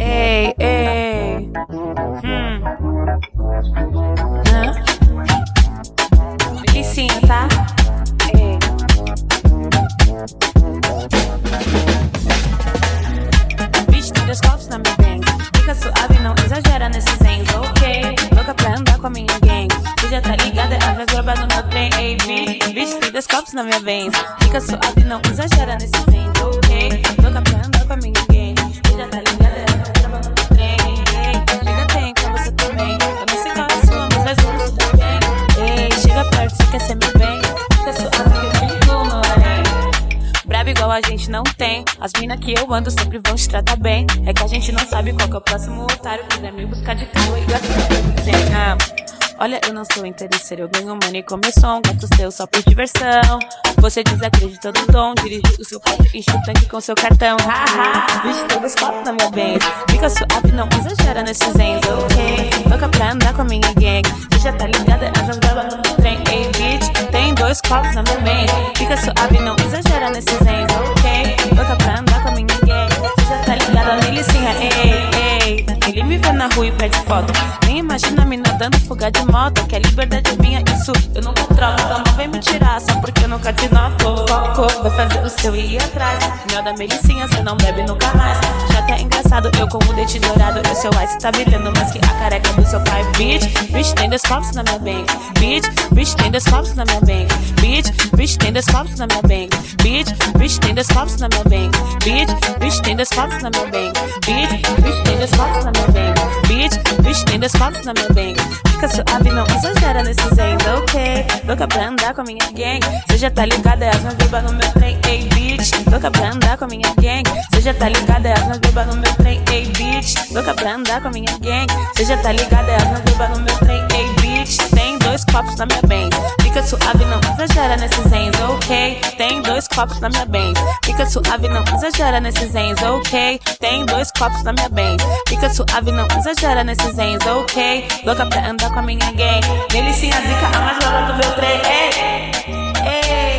Ei, ei. Hum. Hã? Delicinha, tá? Nesses ends, ok? Louca pra andar com a minha gang. Tu já tá ligada, a global no meu trem, ei, bicho. Bicho, tem dois copos na minha bang. Fica suave, não exagera nesses ends, ok? A gente não tem. As mina que eu ando sempre vão te tratar bem. É que a gente não sabe qual que é o próximo otário que vem me buscar de carro e gato ah. Olha, eu não sou interesseiro, eu ganho money com meu som, gasto seu só por diversão. Você desacredita do dom, dirige o seu carro, enche o tanque com seu cartão. Haha, bicho, dois copos na minha Benz. Fica suave, não exagera nesses ends, ok? Copos minha Benz. Fica suave, não exagera nesses ends, ok? Louca pra andar com. Você já tá ligada, milicinha, ei, ei. Ele me vê na rua e pede foto. Nem imagina me nadando fuga de moto. Que a liberdade é minha, isso eu nunca troco. Então não vem me tirar só porque eu nunca te noto. Foco, vai fazer o seu ir atrás. Mel da melicinha, cê não bebe nunca mais. Já até engraçado, eu com o dente dourado. O seu ice tá brilhando mais que a careca do seu pai. Bitch, bitch, tem dois copos na minha bank. Bitch, bitch, tem dois copos na minha bank. Bitch, bitch, tem dois copos na minha bank. Bitch, bitch, tem dois copos na minha bank. Bitch, bitch, tem dois copos na minha bank. Bitch, bitch, tem dois copos na minha bank. Bitch, bitch, tem dois copos na minha bank. Fica suave, não exagera nesses ends, ok? Louca pra andar com a minha gang. Cê já tá ligada, é as minhas bebas no meu trem, ei, bitch. Louca pra andar com a minha gang. Cê já tá ligada, é as minhas bebas no meu trem, ei, bitch. Louca pra andar com a minha gang. Cê já tá ligada, é as minhas bebas no meu trem, ei, bitch. Tem dois copos na minha bank. Fica suave, não exagera nesses ends, ok? Tem dois copos na minha bank. Fica suave, não exagera nesses ends, ok? Tem dois copos na minha bank. Fica suave, não exagera nesses ends, ok? Louca pra andar com a minha gang. Delicinha zica, a mais loura do meu trem, ei, ei.